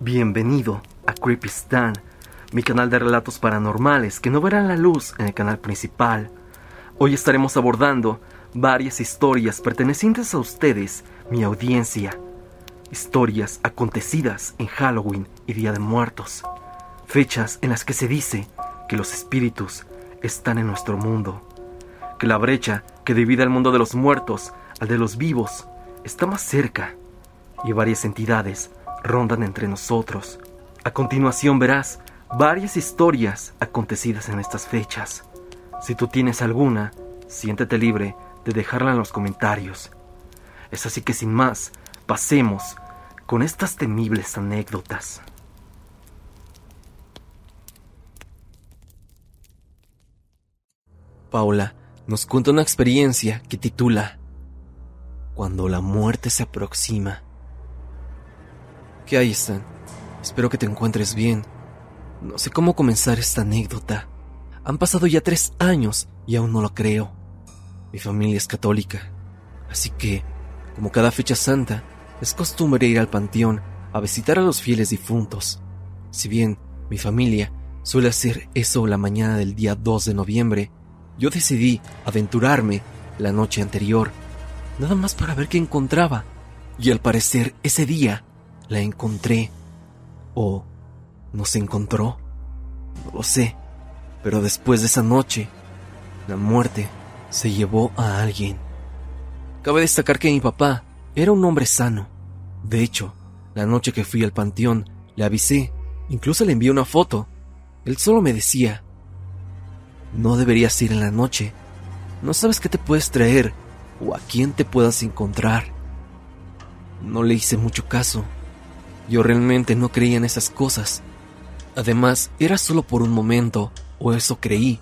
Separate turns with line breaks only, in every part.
Bienvenido a Creepy Stan, mi canal de relatos paranormales que no verán la luz en el canal principal. Hoy estaremos abordando varias historias pertenecientes a ustedes, mi audiencia. Historias acontecidas en Halloween y Día de Muertos. Fechas en las que se dice que los espíritus están en nuestro mundo. Que la brecha que divide el mundo de los muertos al de los vivos está más cerca. Y varias entidades rondan entre nosotros. A continuación verás varias historias acontecidas en estas fechas. Si tú tienes alguna, siéntete libre de dejarla en los comentarios. Es así que sin más, pasemos con estas temibles anécdotas. Paula nos cuenta una experiencia que titula Cuando la muerte se aproxima. ¿Qué hay, Stan? Espero que te encuentres bien. No sé cómo comenzar esta anécdota. Han pasado ya tres años y aún no lo creo. Mi familia es católica, así que, como cada fecha santa, es costumbre ir al panteón a visitar a los fieles difuntos. Si bien mi familia suele hacer eso la mañana del día 2 de noviembre, yo decidí aventurarme la noche anterior, nada más para ver qué encontraba. Y al parecer ese día la encontré. ¿O no se encontró? No lo sé. Pero después de esa noche, la muerte se llevó a alguien. Cabe destacar que mi papá era un hombre sano. De hecho, la noche que fui al panteón, le avisé, incluso le envié una foto. Él solo me decía, no deberías ir en la noche. No sabes qué te puedes traer o a quién te puedas encontrar. No le hice mucho caso. Yo realmente no creía en esas cosas. Además, era solo por un momento, o eso creí.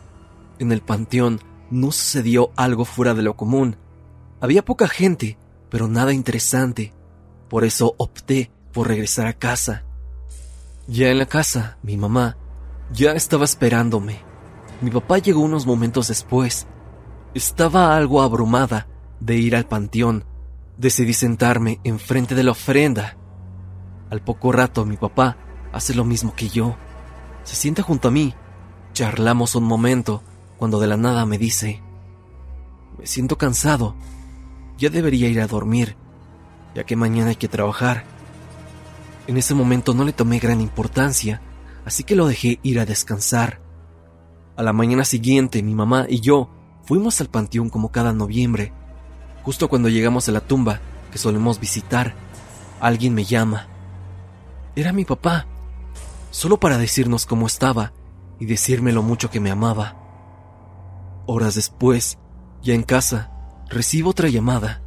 En el panteón no sucedió algo fuera de lo común. Había poca gente, pero nada interesante. Por eso opté por regresar a casa. Ya en la casa, mi mamá ya estaba esperándome. Mi papá llegó unos momentos después. Estaba algo abrumada de ir al panteón. Decidí sentarme enfrente de la ofrenda al poco rato mi papá hace lo mismo que yo. Se sienta junto a mí. Charlamos un momento cuando de la nada me dice, me siento cansado. Ya debería ir a dormir, ya que mañana hay que trabajar. En ese momento no le tomé gran importancia, así que lo dejé ir a descansar. A la mañana siguiente mi mamá y yo fuimos al panteón como cada noviembre. Justo cuando llegamos a la tumba que solemos visitar, alguien me llama. Era mi papá, solo para decirnos cómo estaba y decirme lo mucho que me amaba. Horas después, ya en casa, recibo otra llamada,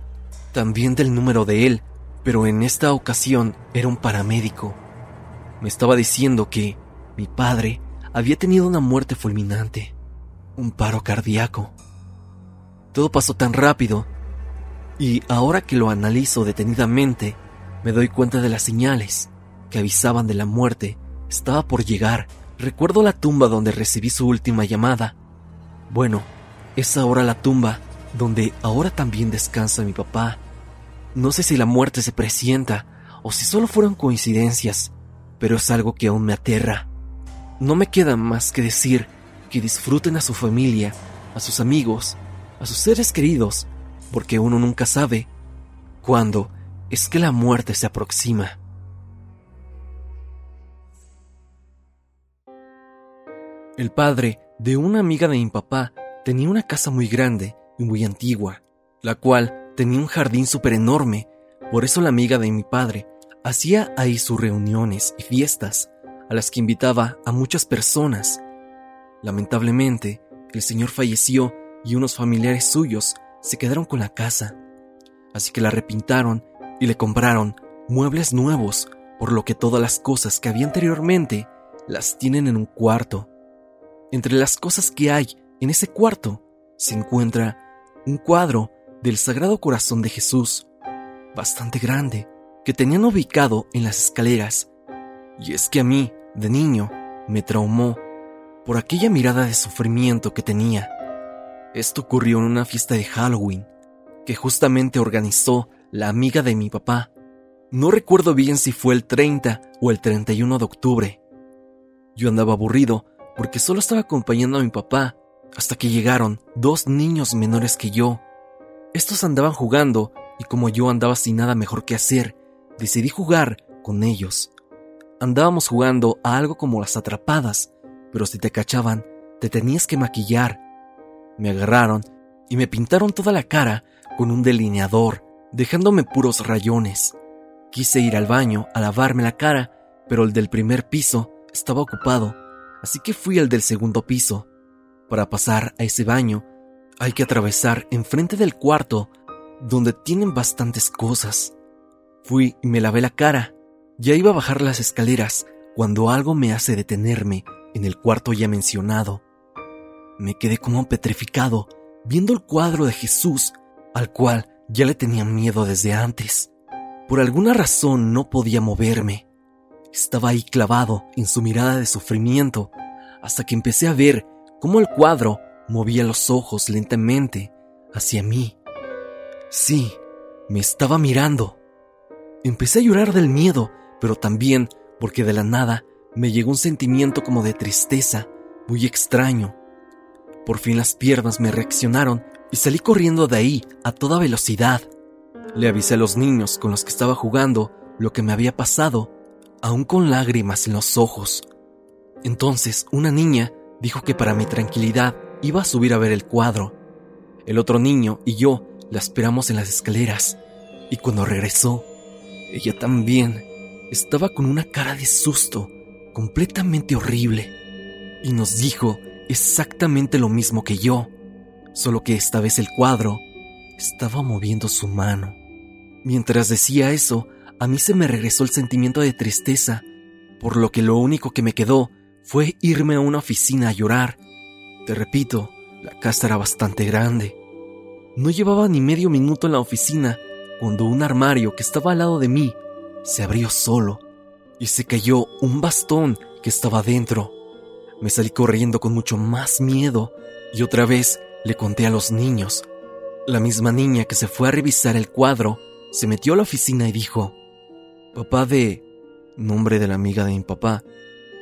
también del número de él, pero en esta ocasión era un paramédico. Me estaba diciendo que mi padre había tenido una muerte fulminante, un paro cardíaco. Todo pasó tan rápido, y ahora que lo analizo detenidamente, me doy cuenta de las señales que avisaban de la muerte estaba por llegar. Recuerdo la tumba donde recibí su última llamada. Bueno, es ahora la tumba donde ahora también descansa mi papá. No sé si la muerte se presienta o si solo fueron coincidencias, pero es algo que aún me aterra. No me queda más que decir que disfruten a su familia, a sus amigos, a sus seres queridos, porque uno nunca sabe cuándo es que la muerte se aproxima. El padre de una amiga de mi papá tenía una casa muy grande y muy antigua, la cual tenía un jardín súper enorme, por eso la amiga de mi padre hacía ahí sus reuniones y fiestas, a las que invitaba a muchas personas. Lamentablemente, el señor falleció y unos familiares suyos se quedaron con la casa, así que la repintaron y le compraron muebles nuevos, por lo que todas las cosas que había anteriormente las tienen en un cuarto. Entre las cosas que hay en ese cuarto se encuentra un cuadro del Sagrado Corazón de Jesús, bastante grande, que tenían ubicado en las escaleras. Y es que a mí, de niño, me traumó por aquella mirada de sufrimiento que tenía. Esto ocurrió en una fiesta de Halloween que justamente organizó la amiga de mi papá. No recuerdo bien si fue el 30 o el 31 de octubre. Yo andaba aburrido porque solo estaba acompañando a mi papá hasta que llegaron dos niños menores que yo. Estos andaban jugando y como yo andaba sin nada mejor que hacer, decidí jugar con ellos. Andábamos jugando a algo como las atrapadas, pero si te cachaban, te tenías que maquillar. Me agarraron y me pintaron toda la cara con un delineador, dejándome puros rayones. Quise ir al baño a lavarme la cara, pero el del primer piso estaba ocupado, así que fui al del segundo piso. Para pasar a ese baño, hay que atravesar enfrente del cuarto, donde tienen bastantes cosas. Fui y me lavé la cara. Ya iba a bajar las escaleras cuando algo me hace detenerme en el cuarto ya mencionado. Me quedé como petrificado viendo el cuadro de Jesús, al cual ya le tenía miedo desde antes. Por alguna razón no podía moverme. Estaba ahí clavado en su mirada de sufrimiento, hasta que empecé a ver cómo el cuadro movía los ojos lentamente hacia mí. Sí, me estaba mirando. Empecé a llorar del miedo, pero también porque de la nada me llegó un sentimiento como de tristeza, muy extraño. Por fin las piernas me reaccionaron y salí corriendo de ahí a toda velocidad. Le avisé a los niños con los que estaba jugando lo que me había pasado, aún con lágrimas en los ojos. Entonces una niña dijo que para mi tranquilidad iba a subir a ver el cuadro. El otro niño y yo la esperamos en las escaleras, y cuando regresó, ella también estaba con una cara de susto completamente horrible, y nos dijo exactamente lo mismo que yo, solo que esta vez el cuadro estaba moviendo su mano. Mientras decía eso, a mí se me regresó el sentimiento de tristeza, por lo que lo único que me quedó fue irme a una oficina a llorar. Te repito, la casa era bastante grande. No llevaba ni medio minuto en la oficina cuando un armario que estaba al lado de mí se abrió solo y se cayó un bastón que estaba dentro. Me salí corriendo con mucho más miedo y otra vez le conté a los niños. La misma niña que se fue a revisar el cuadro se metió a la oficina y dijo, Papá de... nombre de la amiga de mi papá,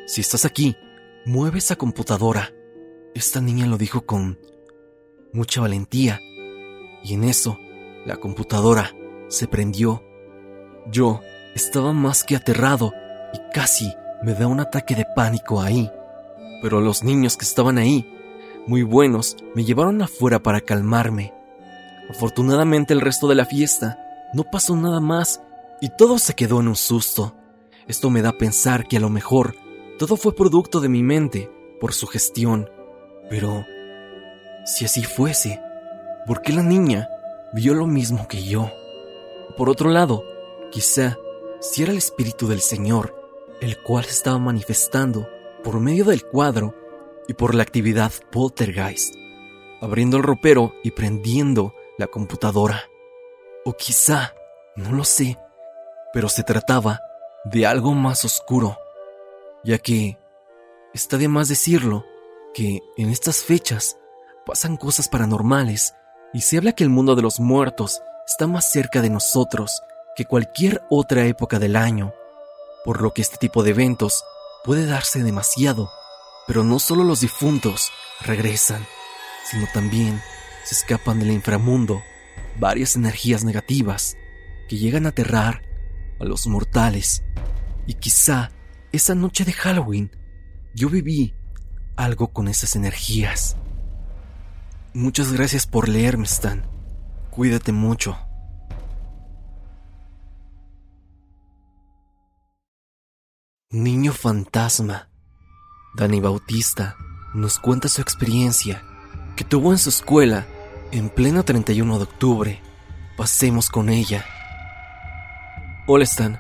si estás aquí, mueve esa computadora. Esta niña lo dijo con mucha valentía y en eso la computadora se prendió. Yo estaba más que aterrado y casi me da un ataque de pánico ahí. Pero los niños que estaban ahí, muy buenos, me llevaron afuera para calmarme. Afortunadamente el resto de la fiesta no pasó nada más y todo se quedó en un susto. Esto me da a pensar que a lo mejor todo fue producto de mi mente por su gestión. Pero, si así fuese, ¿por qué la niña vio lo mismo que yo? Por otro lado, quizá si era el espíritu del Señor, el cual se estaba manifestando por medio del cuadro y por la actividad poltergeist, abriendo el ropero y prendiendo la computadora. O quizá, no lo sé, pero se trataba de algo más oscuro, ya que está de más decirlo que en estas fechas pasan cosas paranormales y se habla que el mundo de los muertos está más cerca de nosotros que cualquier otra época del año, por lo que este tipo de eventos puede darse demasiado, pero no solo los difuntos regresan, sino también se escapan del inframundo varias energías negativas que llegan a aterrar a los mortales. Y quizá esa noche de Halloween yo viví algo con esas energías. Muchas gracias por leerme, Stan. Cuídate mucho. Niño fantasma. Dani Bautista nos cuenta su experiencia que tuvo en su escuela en pleno 31 de octubre. Pasemos con ella. Hola Stan.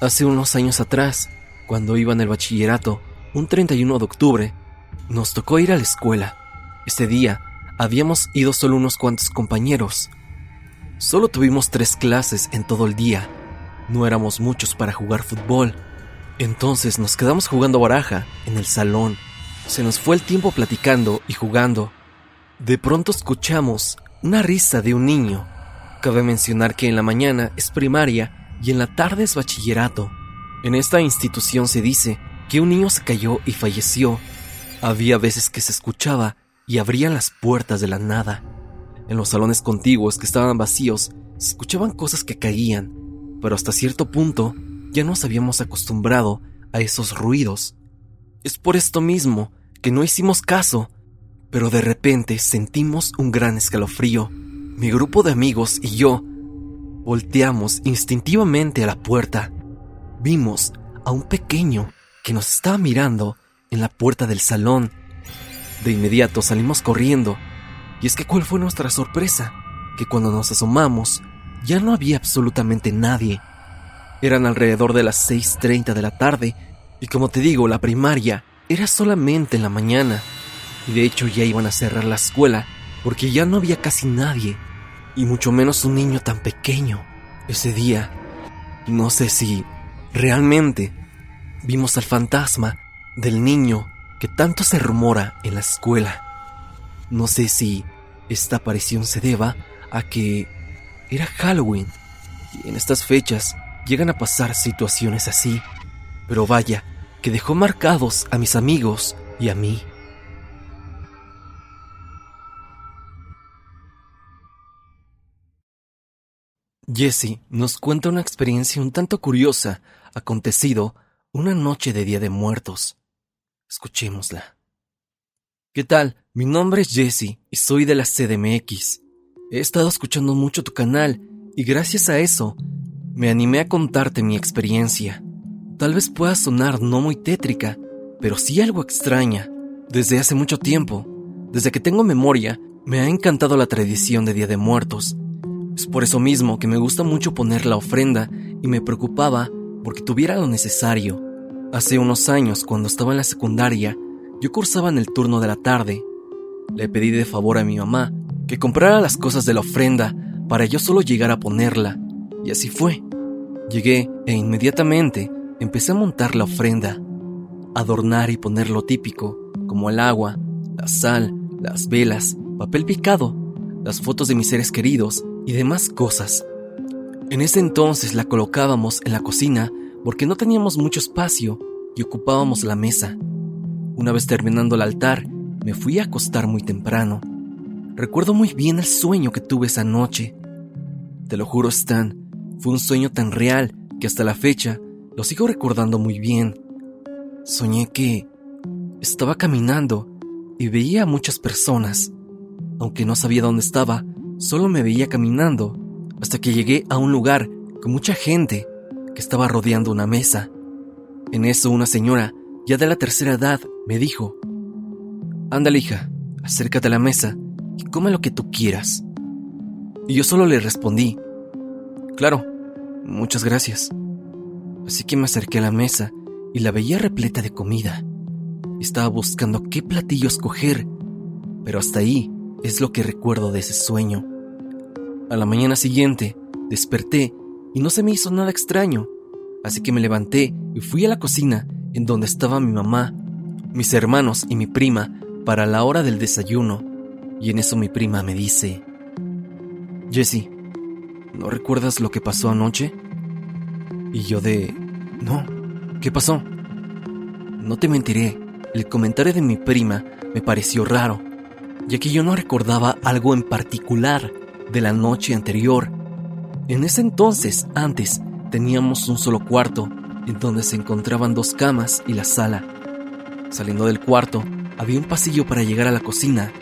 Hace unos años atrás, cuando iba en el bachillerato, un 31 de octubre, nos tocó ir a la escuela. Este día habíamos ido solo unos cuantos compañeros. Solo tuvimos tres clases en todo el día. No éramos muchos para jugar fútbol. Entonces nos quedamos jugando baraja en el salón. Se nos fue el tiempo platicando y jugando. De pronto escuchamos una risa de un niño. Cabe mencionar que en la mañana es primaria y en la tarde es bachillerato. En esta institución se dice que un niño se cayó y falleció. Había veces que se escuchaba y abrían las puertas de la nada. En los salones contiguos que estaban vacíos se escuchaban cosas que caían, pero hasta cierto punto ya nos habíamos acostumbrado a esos ruidos. Es por esto mismo que no hicimos caso, pero de repente sentimos un gran escalofrío. Mi grupo de amigos y yo volteamos instintivamente a la puerta. Vimos a un pequeño que nos estaba mirando en la puerta del salón. De inmediato salimos corriendo, y es que cuál fue nuestra sorpresa, que cuando nos asomamos ya no había absolutamente nadie. Eran alrededor de las 6.30 de la tarde, y como te digo, la primaria era solamente en la mañana, y de hecho ya iban a cerrar la escuela, porque ya no había casi nadie, y mucho menos un niño tan pequeño. Ese día, no sé si realmente vimos al fantasma del niño que tanto se rumora en la escuela. No sé si esta aparición se deba a que era Halloween y en estas fechas llegan a pasar situaciones así, pero vaya, que dejó marcados a mis amigos y a mí. Jesse nos cuenta una experiencia un tanto curiosa acontecido una noche de Día de Muertos. Escuchémosla. ¿Qué tal? Mi nombre es Jesse y soy de la CDMX. He estado escuchando mucho tu canal y gracias a eso me animé a contarte mi experiencia. Tal vez pueda sonar no muy tétrica, pero sí algo extraña. Desde hace mucho tiempo, desde que tengo memoria, me ha encantado la tradición de Día de Muertos. Es por eso mismo que me gusta mucho poner la ofrenda y me preocupaba porque tuviera lo necesario. Hace unos años, cuando estaba en la secundaria, yo cursaba en el turno de la tarde. Le pedí de favor a mi mamá que comprara las cosas de la ofrenda para yo solo llegar a ponerla, y así fue. Llegué e inmediatamente empecé a montar la ofrenda, adornar y poner lo típico, como el agua, la sal, las velas, papel picado, las fotos de mis seres queridos y demás cosas. En ese entonces la colocábamos en la cocina porque no teníamos mucho espacio y ocupábamos la mesa. Una vez terminando el altar, me fui a acostar muy temprano. Recuerdo muy bien el sueño que tuve esa noche. Te lo juro, Stan, fue un sueño tan real que hasta la fecha lo sigo recordando muy bien. Soñé que estaba caminando y veía a muchas personas. Aunque no sabía dónde estaba, solo me veía caminando hasta que llegué a un lugar con mucha gente que estaba rodeando una mesa. En eso una señora, ya de la tercera edad, me dijo, Ándale hija, acércate a la mesa y come lo que tú quieras. Y yo solo le respondí, Claro, muchas gracias. Así que me acerqué a la mesa y la veía repleta de comida. Estaba buscando qué platillo escoger, pero hasta ahí es lo que recuerdo de ese sueño. A la mañana siguiente, desperté y no se me hizo nada extraño, así que me levanté y fui a la cocina en donde estaba mi mamá, mis hermanos y mi prima para la hora del desayuno, y en eso mi prima me dice, Jesse, ¿no recuerdas lo que pasó anoche? Y yo de, no, ¿qué pasó? No te mentiré, el comentario de mi prima me pareció raro, ya que yo no recordaba algo en particular de la noche anterior. En ese entonces, antes, teníamos un solo cuarto, en donde se encontraban dos camas y la sala. Saliendo del cuarto, había un pasillo para llegar a la cocina.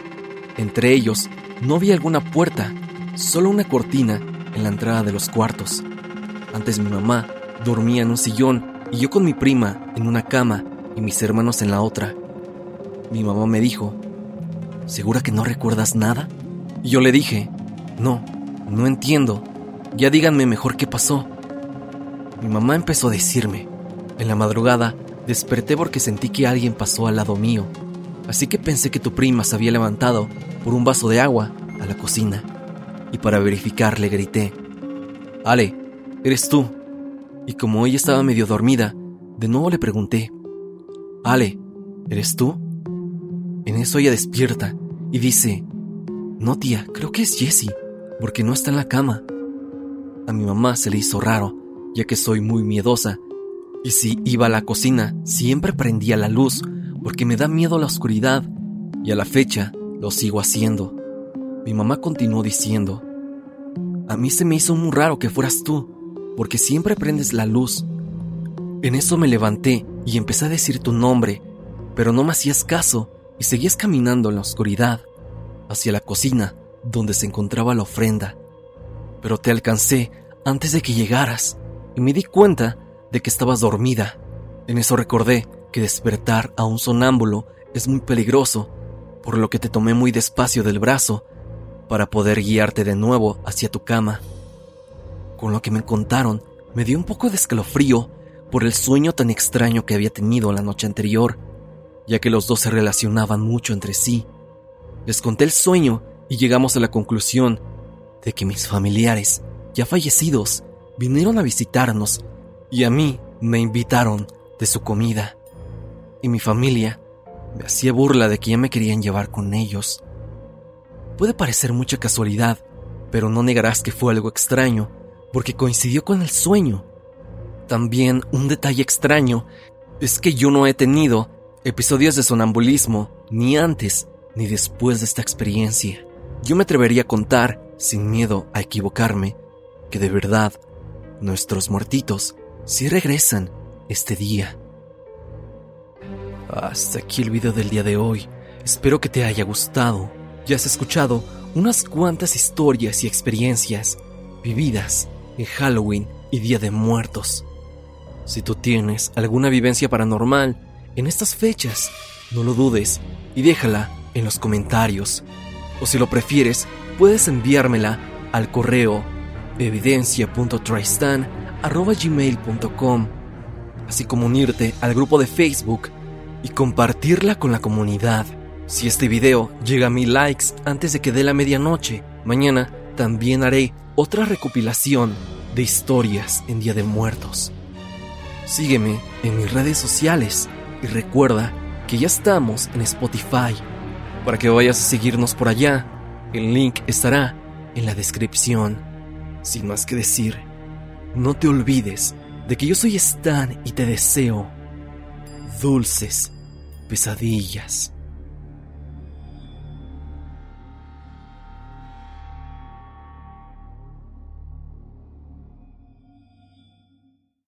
Entre ellos, no había alguna puerta, solo una cortina en la entrada de los cuartos. Antes mi mamá dormía en un sillón y yo con mi prima en una cama y mis hermanos en la otra. Mi mamá me dijo, ¿segura que no recuerdas nada? Y yo le dije, no, no entiendo. Ya díganme mejor qué pasó. Mi mamá empezó a decirme. En la madrugada desperté porque sentí que alguien pasó al lado mío. Así que pensé que tu prima se había levantado por un vaso de agua a la cocina. Y para verificar le grité, Ale, eres tú. Y como ella estaba medio dormida, de nuevo le pregunté, Ale, ¿eres tú? En eso ella despierta y dice, no tía, creo que es Jessie porque no está en la cama. A mi mamá se le hizo raro, ya que soy muy miedosa. Y si iba a la cocina, siempre prendía la luz, porque me da miedo la oscuridad, y a la fecha lo sigo haciendo. Mi mamá continuó diciendo, a mí se me hizo muy raro que fueras tú, porque siempre prendes la luz. En eso me levanté y empecé a decir tu nombre, pero no me hacías caso y seguías caminando en la oscuridad, hacia la cocina, donde se encontraba la ofrenda. Pero te alcancé antes de que llegaras y me di cuenta de que estabas dormida. En eso recordé que despertar a un sonámbulo es muy peligroso, por lo que te tomé muy despacio del brazo para poder guiarte de nuevo hacia tu cama. Con lo que me contaron, me dio un poco de escalofrío por el sueño tan extraño que había tenido la noche anterior, ya que los dos se relacionaban mucho entre sí. Les conté el sueño y llegamos a la conclusión de que mis familiares, ya fallecidos, vinieron a visitarnos y a mí me invitaron de su comida. Y mi familia me hacía burla de que ya me querían llevar con ellos. Puede parecer mucha casualidad, pero no negarás que fue algo extraño, porque coincidió con el sueño. También un detalle extraño es que yo no he tenido episodios de sonambulismo ni antes ni después de esta experiencia. Yo me atrevería a contar, sin miedo a equivocarme, que de verdad nuestros muertitos sí regresan este día. Hasta aquí el video del día de hoy. Espero que te haya gustado ya has escuchado unas cuantas historias y experiencias vividas en Halloween y Día de Muertos. Si tú tienes alguna vivencia paranormal en estas fechas, no lo dudes y déjala en los comentarios. O si lo prefieres, puedes enviármela al correo evidencia.tristan.gmail.com así como unirte al grupo de Facebook y compartirla con la comunidad. Si este video llega a mil likes antes de que dé la medianoche, mañana también haré otra recopilación de historias en Día de Muertos. Sígueme en mis redes sociales y recuerda que ya estamos en Spotify. Para que vayas a seguirnos por allá, el link estará en la descripción. Sin más que decir, no te olvides de que yo soy Stan y te deseo dulces pesadillas.